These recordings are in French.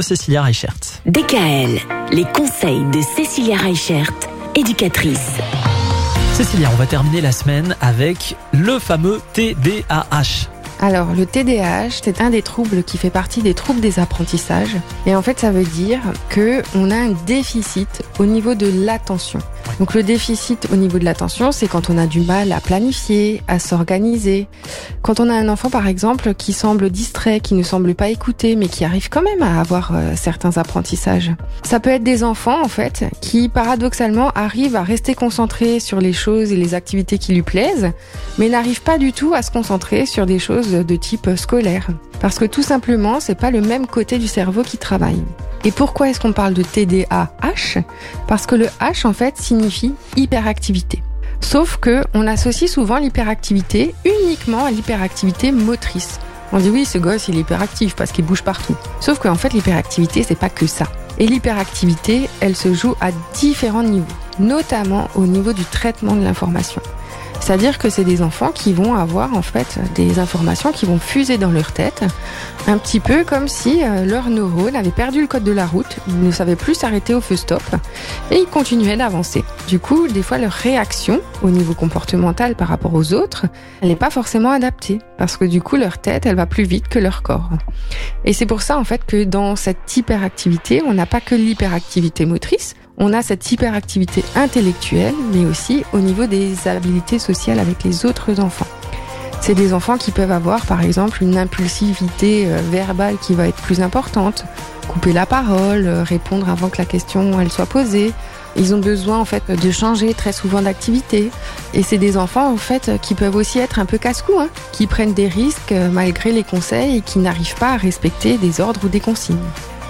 Cécilia Reichert. DKL, les conseils de Cécilia Reichert, éducatrice. Cécilia, on va terminer la semaine avec le fameux TDAH. Alors, le TDAH, c'est un des troubles qui fait partie des troubles des apprentissages. Et en fait, ça veut dire que on a un déficit au niveau de l'attention. Donc, le déficit au niveau de l'attention, c'est quand on a du mal à planifier, à s'organiser. Quand on a un enfant, par exemple, qui semble distrait, qui ne semble pas écouter, mais qui arrive quand même à avoir euh, certains apprentissages. Ça peut être des enfants, en fait, qui paradoxalement arrivent à rester concentrés sur les choses et les activités qui lui plaisent, mais n'arrivent pas du tout à se concentrer sur des choses de type scolaire. Parce que tout simplement, c'est pas le même côté du cerveau qui travaille. Et pourquoi est-ce qu'on parle de TDAH Parce que le H en fait signifie hyperactivité. Sauf que on associe souvent l'hyperactivité uniquement à l'hyperactivité motrice. On dit oui, ce gosse il est hyperactif parce qu'il bouge partout. Sauf qu'en fait l'hyperactivité c'est pas que ça. Et l'hyperactivité, elle se joue à différents niveaux, notamment au niveau du traitement de l'information. C'est-à-dire que c'est des enfants qui vont avoir en fait des informations qui vont fuser dans leur tête, un petit peu comme si euh, leurs neurones avaient perdu le code de la route, ils ne savaient plus s'arrêter au feu stop et ils continuaient d'avancer. Du coup, des fois leur réaction au niveau comportemental par rapport aux autres, elle n'est pas forcément adaptée parce que du coup leur tête, elle va plus vite que leur corps. Et c'est pour ça en fait que dans cette hyperactivité, on n'a pas que l'hyperactivité motrice, on a cette hyperactivité intellectuelle, mais aussi au niveau des habilités sociales avec les autres enfants. C'est des enfants qui peuvent avoir, par exemple, une impulsivité euh, verbale qui va être plus importante, couper la parole, euh, répondre avant que la question elle soit posée. Ils ont besoin en fait de changer très souvent d'activité. Et c'est des enfants en fait qui peuvent aussi être un peu casse-cou, hein, qui prennent des risques euh, malgré les conseils et qui n'arrivent pas à respecter des ordres ou des consignes.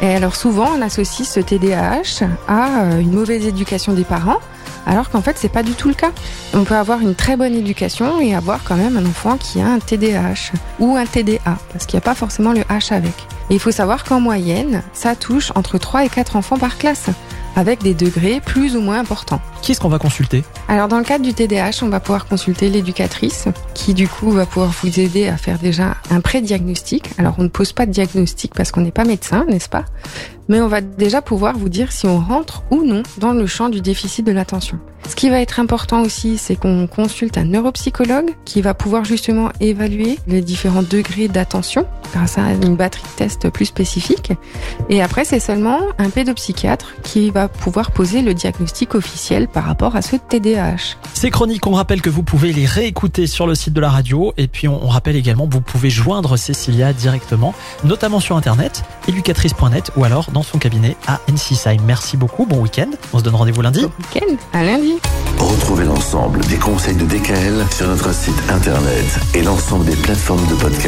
Et alors souvent, on associe ce TDAH à euh, une mauvaise éducation des parents, alors qu'en fait, c'est pas du tout le cas. On peut avoir une très bonne éducation et avoir quand même un enfant qui a un TDAH ou un TDA, parce qu'il n'y a pas forcément le H avec. Et il faut savoir qu'en moyenne, ça touche entre 3 et 4 enfants par classe avec des degrés plus ou moins importants. Qui est-ce qu'on va consulter Alors dans le cadre du TDAH, on va pouvoir consulter l'éducatrice qui du coup va pouvoir vous aider à faire déjà un pré-diagnostic. Alors on ne pose pas de diagnostic parce qu'on n'est pas médecin, n'est-ce pas? Mais on va déjà pouvoir vous dire si on rentre ou non dans le champ du déficit de l'attention. Ce qui va être important aussi, c'est qu'on consulte un neuropsychologue qui va pouvoir justement évaluer les différents degrés d'attention grâce à une batterie de tests plus spécifique. Et après, c'est seulement un pédopsychiatre qui va pouvoir poser le diagnostic officiel par rapport à ce TDAH. Ces chroniques, on rappelle que vous pouvez les réécouter sur le site de la radio. Et puis, on rappelle également que vous pouvez joindre Cécilia directement, notamment sur Internet, éducatrice.net ou alors dans son cabinet à NCSI. Merci beaucoup. Bon week-end. On se donne rendez-vous lundi. Bon week-end. À lundi. Retrouvez l'ensemble des conseils de DKL sur notre site internet et l'ensemble des plateformes de podcast.